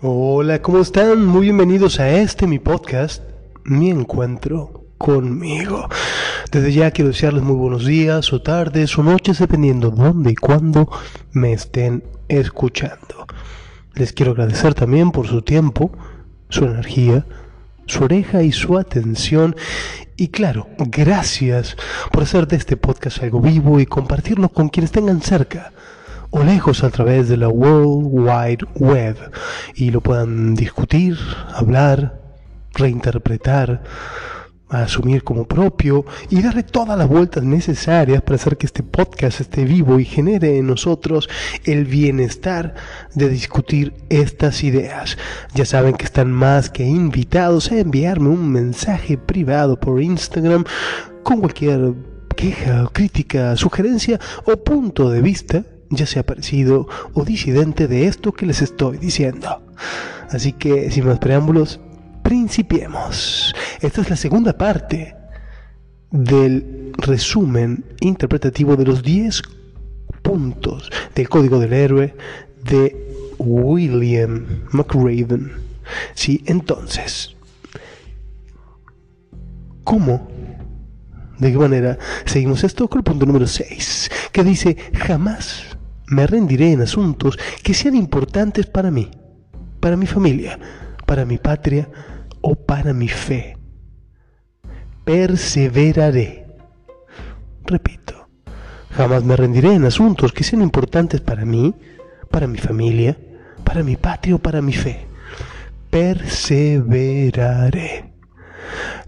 Hola, ¿cómo están? Muy bienvenidos a este mi podcast, Mi Encuentro conmigo. Desde ya quiero desearles muy buenos días o tardes o noches, dependiendo dónde y cuándo me estén escuchando. Les quiero agradecer también por su tiempo, su energía, su oreja y su atención. Y claro, gracias por hacer de este podcast algo vivo y compartirlo con quienes tengan cerca o lejos a través de la World Wide Web y lo puedan discutir, hablar, reinterpretar, asumir como propio y darle todas las vueltas necesarias para hacer que este podcast esté vivo y genere en nosotros el bienestar de discutir estas ideas. Ya saben que están más que invitados a enviarme un mensaje privado por Instagram con cualquier queja, crítica, sugerencia o punto de vista ya sea parecido o disidente de esto que les estoy diciendo. Así que, sin más preámbulos, principiemos. Esta es la segunda parte del resumen interpretativo de los 10 puntos del código del héroe de William McRaven. Sí, entonces, ¿cómo? ¿De qué manera seguimos esto? Con el punto número 6, que dice, jamás me rendiré en asuntos que sean importantes para mí, para mi familia, para mi patria o para mi fe. Perseveraré. Repito, jamás me rendiré en asuntos que sean importantes para mí, para mi familia, para mi patria o para mi fe. Perseveraré.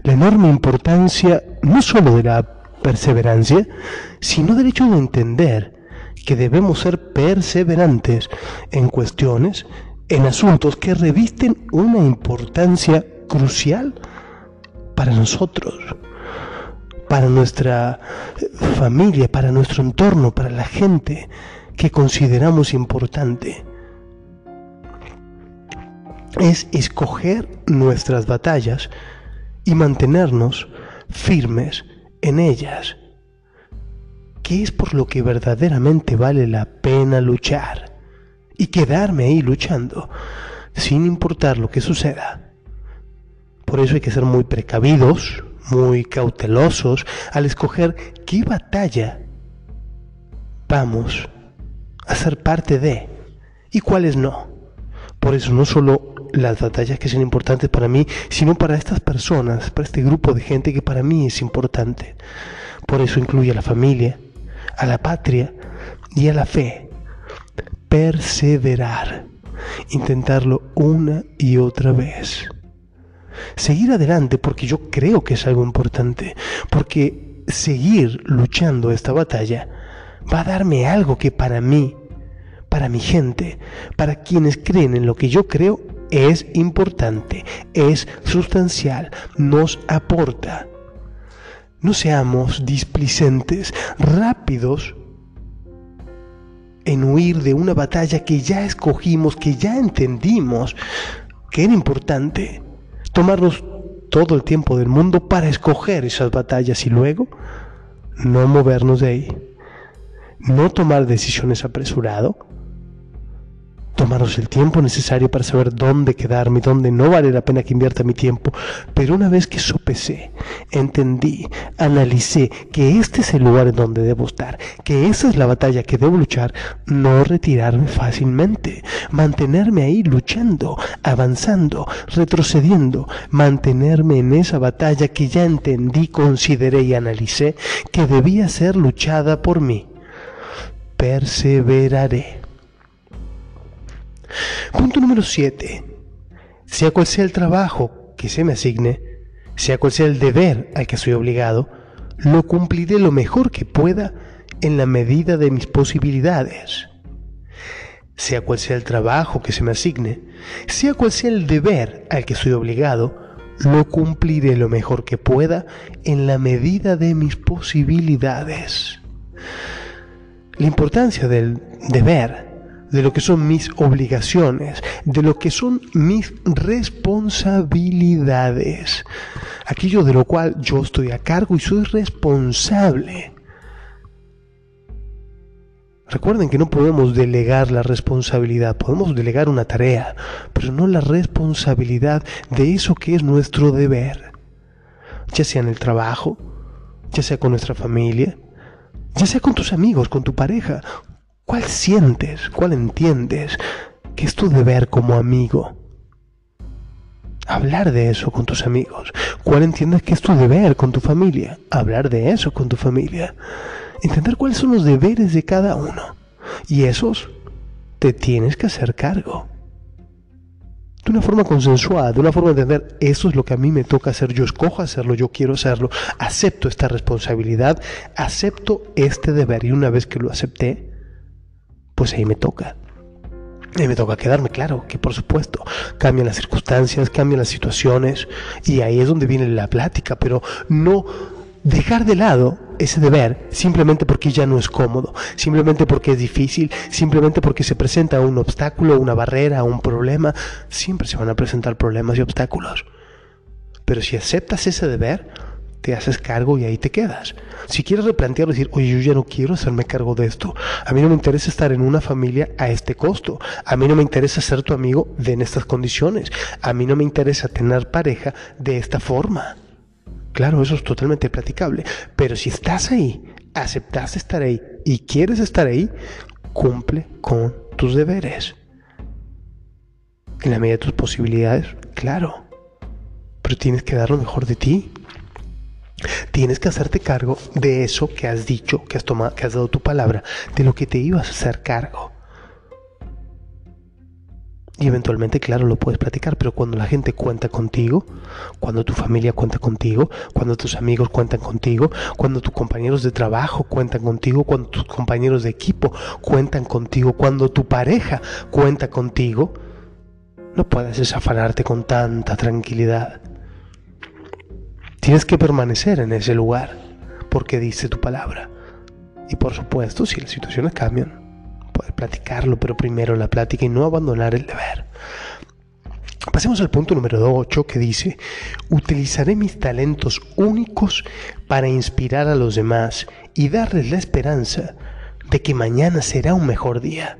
La enorme importancia no solo de la perseverancia, sino del hecho de entender que debemos ser perseverantes en cuestiones, en asuntos que revisten una importancia crucial para nosotros, para nuestra familia, para nuestro entorno, para la gente que consideramos importante. Es escoger nuestras batallas y mantenernos firmes en ellas qué es por lo que verdaderamente vale la pena luchar y quedarme ahí luchando sin importar lo que suceda. Por eso hay que ser muy precavidos, muy cautelosos al escoger qué batalla vamos a ser parte de y cuáles no. Por eso no solo las batallas que son importantes para mí, sino para estas personas, para este grupo de gente que para mí es importante. Por eso incluye a la familia, a la patria y a la fe. Perseverar. Intentarlo una y otra vez. Seguir adelante porque yo creo que es algo importante. Porque seguir luchando esta batalla va a darme algo que para mí, para mi gente, para quienes creen en lo que yo creo, es importante, es sustancial, nos aporta. No seamos displicentes, rápidos en huir de una batalla que ya escogimos, que ya entendimos que era importante. Tomarnos todo el tiempo del mundo para escoger esas batallas y luego no movernos de ahí. No tomar decisiones apresurado, tomaros el tiempo necesario para saber dónde quedarme, dónde no vale la pena que invierta mi tiempo. Pero una vez que sopesé, entendí, analicé que este es el lugar en donde debo estar, que esa es la batalla que debo luchar, no retirarme fácilmente, mantenerme ahí luchando, avanzando, retrocediendo, mantenerme en esa batalla que ya entendí, consideré y analicé que debía ser luchada por mí. Perseveraré. Punto número 7. Sea cual sea el trabajo que se me asigne, sea cual sea el deber al que soy obligado, lo cumpliré lo mejor que pueda en la medida de mis posibilidades. Sea cual sea el trabajo que se me asigne, sea cual sea el deber al que soy obligado, lo cumpliré lo mejor que pueda en la medida de mis posibilidades. La importancia del deber de lo que son mis obligaciones, de lo que son mis responsabilidades, aquello de lo cual yo estoy a cargo y soy responsable. Recuerden que no podemos delegar la responsabilidad, podemos delegar una tarea, pero no la responsabilidad de eso que es nuestro deber, ya sea en el trabajo, ya sea con nuestra familia, ya sea con tus amigos, con tu pareja. ¿Cuál sientes, cuál entiendes que es tu deber como amigo? Hablar de eso con tus amigos. ¿Cuál entiendes que es tu deber con tu familia? Hablar de eso con tu familia entender cuáles son los deberes de cada uno. Y esos te tienes que hacer cargo. De una forma consensuada, de una forma de entender, eso es lo que a mí me toca hacer, yo escojo hacerlo, yo quiero hacerlo, acepto esta responsabilidad, acepto este deber y una vez que lo acepté, pues ahí me toca. Y me toca quedarme claro que por supuesto cambian las circunstancias, cambian las situaciones y ahí es donde viene la plática, pero no dejar de lado ese deber simplemente porque ya no es cómodo, simplemente porque es difícil, simplemente porque se presenta un obstáculo, una barrera, un problema, siempre se van a presentar problemas y obstáculos. Pero si aceptas ese deber, te haces cargo y ahí te quedas. Si quieres replantearlo decir, oye, yo ya no quiero hacerme cargo de esto, a mí no me interesa estar en una familia a este costo, a mí no me interesa ser tu amigo de en estas condiciones, a mí no me interesa tener pareja de esta forma. Claro, eso es totalmente platicable. Pero si estás ahí, aceptas estar ahí y quieres estar ahí, cumple con tus deberes. En la medida de tus posibilidades, claro. Pero tienes que dar lo mejor de ti. Tienes que hacerte cargo de eso que has dicho, que has tomado, que has dado tu palabra, de lo que te ibas a hacer cargo. Y eventualmente, claro, lo puedes platicar, pero cuando la gente cuenta contigo, cuando tu familia cuenta contigo, cuando tus amigos cuentan contigo, cuando tus compañeros de trabajo cuentan contigo, cuando tus compañeros de equipo cuentan contigo, cuando tu pareja cuenta contigo, no puedes desafanarte con tanta tranquilidad. Tienes que permanecer en ese lugar porque dice tu palabra. Y por supuesto, si las situaciones cambian, poder platicarlo, pero primero la plática y no abandonar el deber. Pasemos al punto número 8 que dice, utilizaré mis talentos únicos para inspirar a los demás y darles la esperanza de que mañana será un mejor día.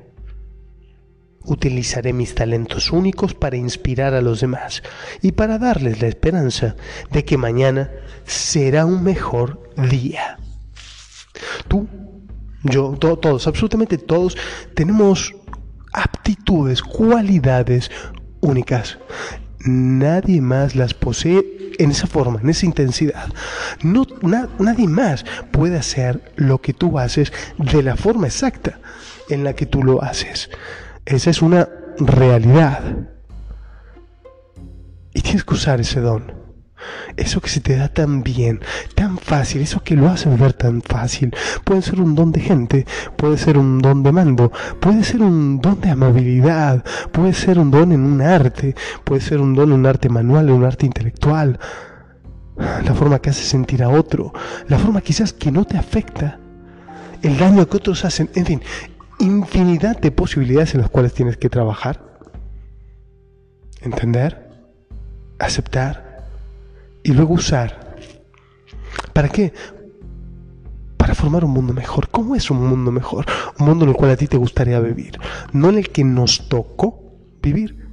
Utilizaré mis talentos únicos para inspirar a los demás y para darles la esperanza de que mañana será un mejor día. Tú yo, todos, absolutamente todos, tenemos aptitudes, cualidades únicas. Nadie más las posee en esa forma, en esa intensidad. No, nadie más puede hacer lo que tú haces de la forma exacta en la que tú lo haces. Esa es una realidad. Y tienes que usar ese don. Eso que se te da tan bien, tan fácil, eso que lo hace ver tan fácil, puede ser un don de gente, puede ser un don de mando, puede ser un don de amabilidad, puede ser un don en un arte, puede ser un don en un arte manual, en un arte intelectual, la forma que hace sentir a otro, la forma quizás que no te afecta, el daño que otros hacen, en fin, infinidad de posibilidades en las cuales tienes que trabajar, entender, aceptar y luego usar. ¿Para qué? Para formar un mundo mejor. ¿Cómo es un mundo mejor? Un mundo en el cual a ti te gustaría vivir. No en el que nos tocó vivir,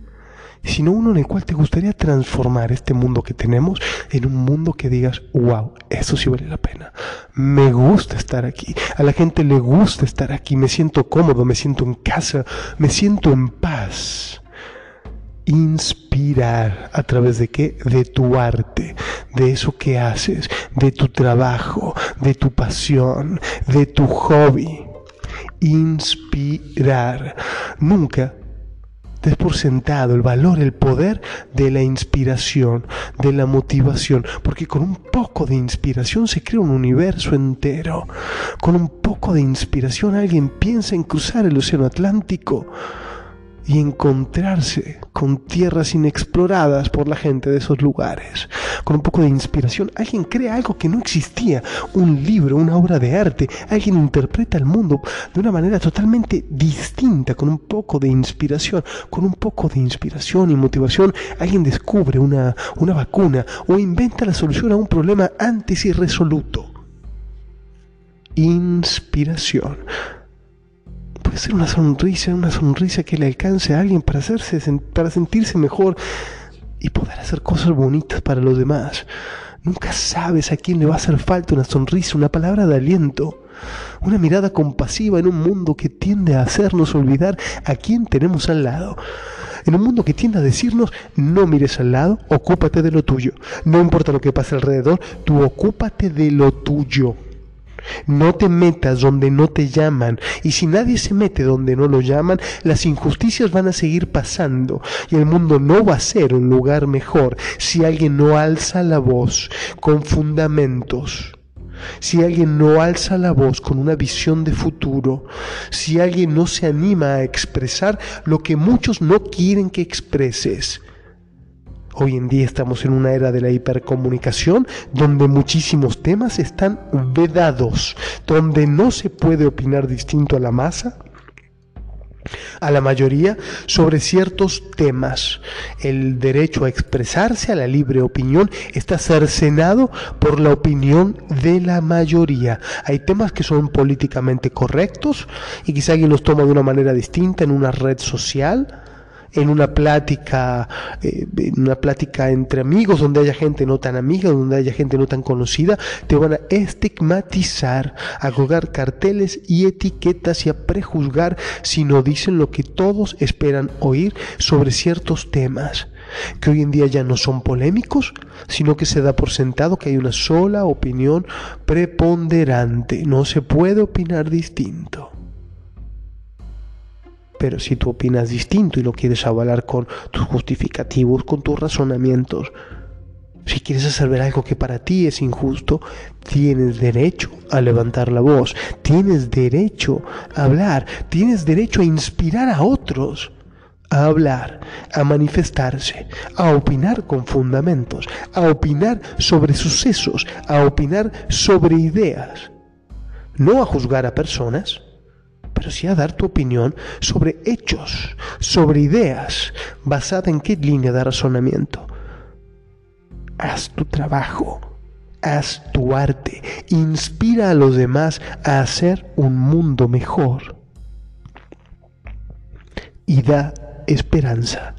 sino uno en el cual te gustaría transformar este mundo que tenemos en un mundo que digas, wow, eso sí vale la pena. Me gusta estar aquí. A la gente le gusta estar aquí. Me siento cómodo, me siento en casa, me siento en paz inspirar a través de qué? De tu arte, de eso que haces, de tu trabajo, de tu pasión, de tu hobby. Inspirar. Nunca des por sentado el valor, el poder de la inspiración, de la motivación, porque con un poco de inspiración se crea un universo entero. Con un poco de inspiración alguien piensa en cruzar el océano Atlántico y encontrarse con tierras inexploradas por la gente de esos lugares. Con un poco de inspiración, alguien crea algo que no existía, un libro, una obra de arte, alguien interpreta el mundo de una manera totalmente distinta, con un poco de inspiración, con un poco de inspiración y motivación, alguien descubre una, una vacuna o inventa la solución a un problema antes irresoluto. Inspiración. Puede ser una sonrisa, una sonrisa que le alcance a alguien para, hacerse, para sentirse mejor y poder hacer cosas bonitas para los demás. Nunca sabes a quién le va a hacer falta una sonrisa, una palabra de aliento, una mirada compasiva en un mundo que tiende a hacernos olvidar a quién tenemos al lado. En un mundo que tiende a decirnos, no mires al lado, ocúpate de lo tuyo. No importa lo que pase alrededor, tú ocúpate de lo tuyo. No te metas donde no te llaman. Y si nadie se mete donde no lo llaman, las injusticias van a seguir pasando. Y el mundo no va a ser un lugar mejor si alguien no alza la voz con fundamentos. Si alguien no alza la voz con una visión de futuro, si alguien no se anima a expresar lo que muchos no quieren que expreses, Hoy en día estamos en una era de la hipercomunicación donde muchísimos temas están vedados, donde no se puede opinar distinto a la masa, a la mayoría sobre ciertos temas. El derecho a expresarse, a la libre opinión, está cercenado por la opinión de la mayoría. Hay temas que son políticamente correctos y quizá alguien los toma de una manera distinta en una red social en una plática, eh, en una plática entre amigos, donde haya gente no tan amiga, donde haya gente no tan conocida, te van a estigmatizar, a colgar carteles y etiquetas y a prejuzgar si no dicen lo que todos esperan oír sobre ciertos temas que hoy en día ya no son polémicos, sino que se da por sentado que hay una sola opinión preponderante, no se puede opinar distinto. Pero si tú opinas distinto y lo quieres avalar con tus justificativos, con tus razonamientos, si quieres hacer ver algo que para ti es injusto, tienes derecho a levantar la voz, tienes derecho a hablar, tienes derecho a inspirar a otros a hablar, a manifestarse, a opinar con fundamentos, a opinar sobre sucesos, a opinar sobre ideas, no a juzgar a personas pero sí a dar tu opinión sobre hechos, sobre ideas, basada en qué línea de razonamiento. Haz tu trabajo, haz tu arte, inspira a los demás a hacer un mundo mejor y da esperanza.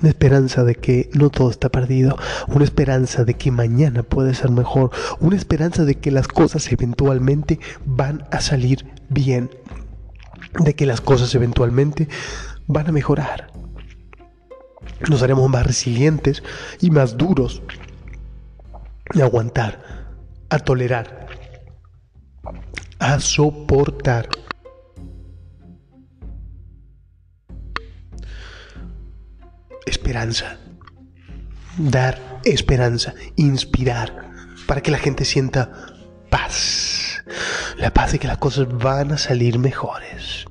Una esperanza de que no todo está perdido, una esperanza de que mañana puede ser mejor, una esperanza de que las cosas eventualmente van a salir bien, de que las cosas eventualmente van a mejorar. Nos haremos más resilientes y más duros a aguantar, a tolerar, a soportar. Esperanza. Dar esperanza, inspirar, para que la gente sienta paz la paz de que las cosas van a salir mejores.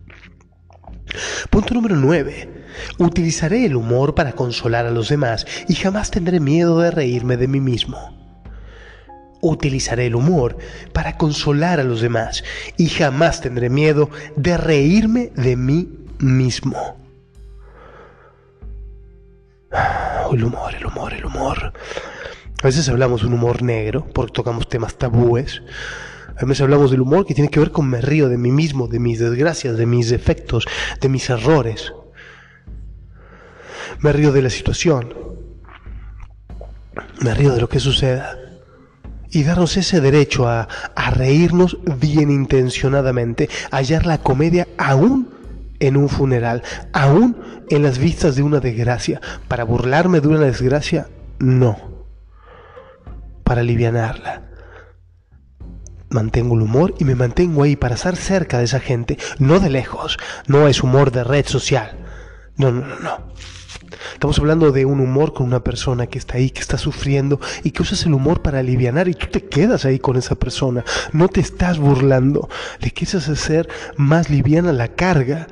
Punto número 9. Utilizaré el humor para consolar a los demás y jamás tendré miedo de reírme de mí mismo. Utilizaré el humor para consolar a los demás y jamás tendré miedo de reírme de mí mismo. El humor, el humor, el humor. A veces hablamos de un humor negro porque tocamos temas tabúes, a veces hablamos del humor que tiene que ver con me río de mí mismo, de mis desgracias, de mis defectos, de mis errores. Me río de la situación. Me río de lo que suceda. Y darnos ese derecho a, a reírnos bien intencionadamente, hallar la comedia aún en un funeral, aún en las vistas de una desgracia. Para burlarme de una desgracia, no. Para alivianarla mantengo el humor y me mantengo ahí para estar cerca de esa gente, no de lejos, no es humor de red social. No, no, no, no. Estamos hablando de un humor con una persona que está ahí, que está sufriendo y que usas el humor para aliviar y tú te quedas ahí con esa persona. No te estás burlando, le quieres hacer más liviana la carga.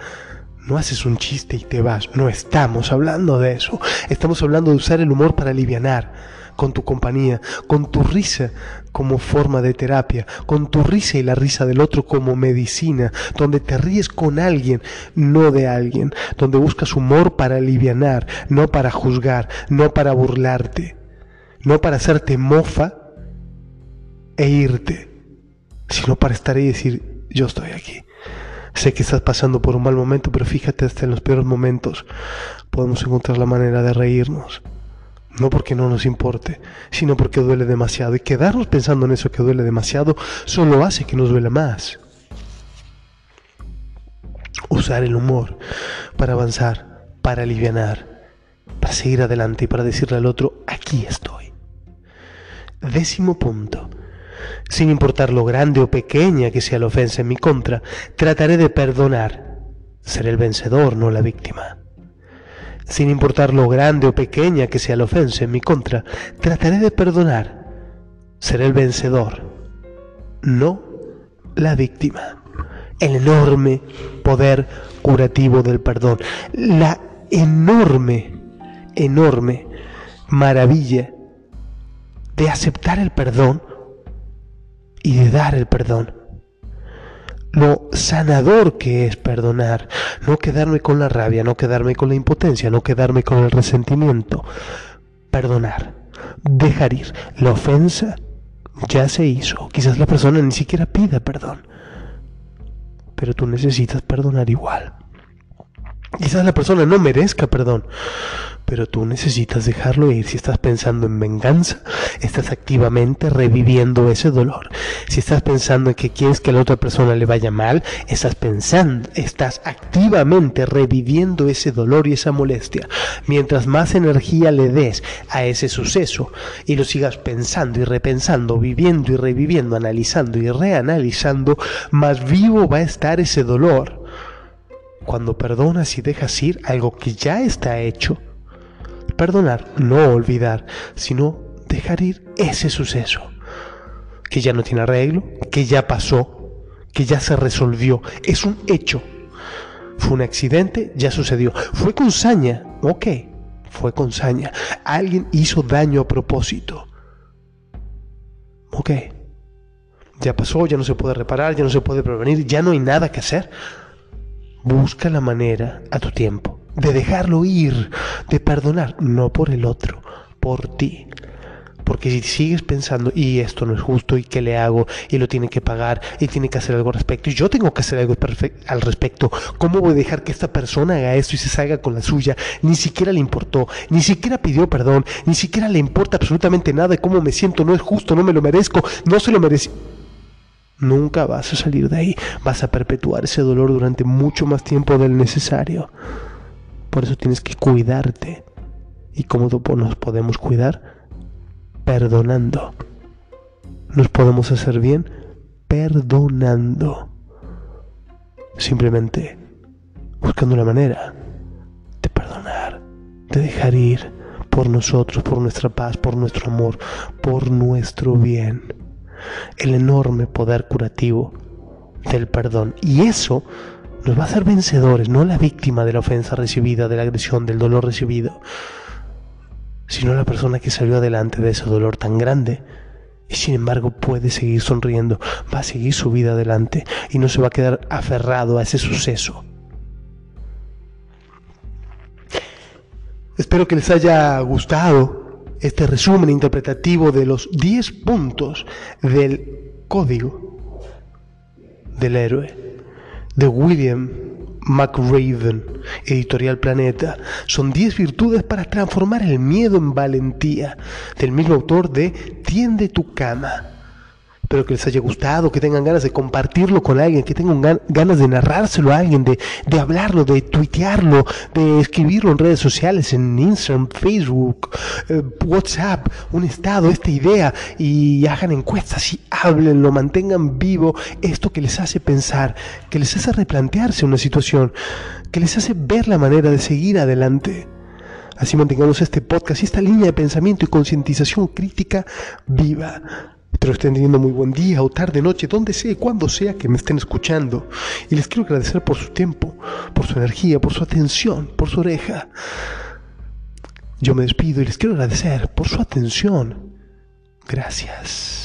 No haces un chiste y te vas. No estamos hablando de eso. Estamos hablando de usar el humor para aliviar con tu compañía, con tu risa como forma de terapia, con tu risa y la risa del otro como medicina, donde te ríes con alguien, no de alguien, donde buscas humor para alivianar, no para juzgar, no para burlarte, no para hacerte mofa e irte, sino para estar ahí y decir, yo estoy aquí. Sé que estás pasando por un mal momento, pero fíjate, hasta en los peores momentos podemos encontrar la manera de reírnos. No porque no nos importe, sino porque duele demasiado. Y quedarnos pensando en eso que duele demasiado solo hace que nos duele más. Usar el humor para avanzar, para aliviar, para seguir adelante y para decirle al otro, aquí estoy. Décimo punto. Sin importar lo grande o pequeña que sea la ofensa en mi contra, trataré de perdonar. Ser el vencedor, no la víctima. Sin importar lo grande o pequeña que sea la ofensa en mi contra, trataré de perdonar. Seré el vencedor, no la víctima. El enorme poder curativo del perdón. La enorme, enorme maravilla de aceptar el perdón y de dar el perdón lo sanador que es perdonar, no quedarme con la rabia, no quedarme con la impotencia, no quedarme con el resentimiento. Perdonar, dejar ir. La ofensa ya se hizo. Quizás la persona ni siquiera pida perdón, pero tú necesitas perdonar igual. Quizás la persona no merezca perdón, pero tú necesitas dejarlo ir. Si estás pensando en venganza, estás activamente reviviendo ese dolor. Si estás pensando en que quieres que a la otra persona le vaya mal, estás pensando, estás activamente reviviendo ese dolor y esa molestia. Mientras más energía le des a ese suceso y lo sigas pensando y repensando, viviendo y reviviendo, analizando y reanalizando, más vivo va a estar ese dolor. Cuando perdonas y dejas ir algo que ya está hecho, Perdonar, no olvidar, sino dejar ir ese suceso, que ya no tiene arreglo, que ya pasó, que ya se resolvió, es un hecho. Fue un accidente, ya sucedió. Fue con saña, ok, fue con saña. Alguien hizo daño a propósito. Ok, ya pasó, ya no se puede reparar, ya no se puede prevenir, ya no hay nada que hacer. Busca la manera a tu tiempo de dejarlo ir, de perdonar, no por el otro, por ti. Porque si sigues pensando, y esto no es justo, y qué le hago, y lo tiene que pagar, y tiene que hacer algo al respecto, y yo tengo que hacer algo al respecto, ¿cómo voy a dejar que esta persona haga esto y se salga con la suya? Ni siquiera le importó, ni siquiera pidió perdón, ni siquiera le importa absolutamente nada de cómo me siento, no es justo, no me lo merezco, no se lo merece. Nunca vas a salir de ahí, vas a perpetuar ese dolor durante mucho más tiempo del necesario. Por eso tienes que cuidarte. ¿Y cómo nos podemos cuidar? Perdonando. Nos podemos hacer bien perdonando. Simplemente buscando la manera de perdonar, de dejar ir por nosotros, por nuestra paz, por nuestro amor, por nuestro bien. El enorme poder curativo del perdón. Y eso nos va a hacer vencedores, no la víctima de la ofensa recibida, de la agresión, del dolor recibido, sino la persona que salió adelante de ese dolor tan grande y sin embargo puede seguir sonriendo, va a seguir su vida adelante y no se va a quedar aferrado a ese suceso. Espero que les haya gustado este resumen interpretativo de los 10 puntos del código del héroe de William McRaven, editorial Planeta, son 10 virtudes para transformar el miedo en valentía, del mismo autor de Tiende tu cama. Espero que les haya gustado, que tengan ganas de compartirlo con alguien, que tengan ganas de narrárselo a alguien, de, de hablarlo, de tuitearlo, de escribirlo en redes sociales, en Instagram, Facebook, eh, WhatsApp, un estado, esta idea, y hagan encuestas y háblenlo, mantengan vivo esto que les hace pensar, que les hace replantearse una situación, que les hace ver la manera de seguir adelante. Así mantengamos este podcast y esta línea de pensamiento y concientización crítica viva. Espero estén teniendo muy buen día o tarde, noche, donde sea y cuando sea que me estén escuchando. Y les quiero agradecer por su tiempo, por su energía, por su atención, por su oreja. Yo me despido y les quiero agradecer por su atención. Gracias.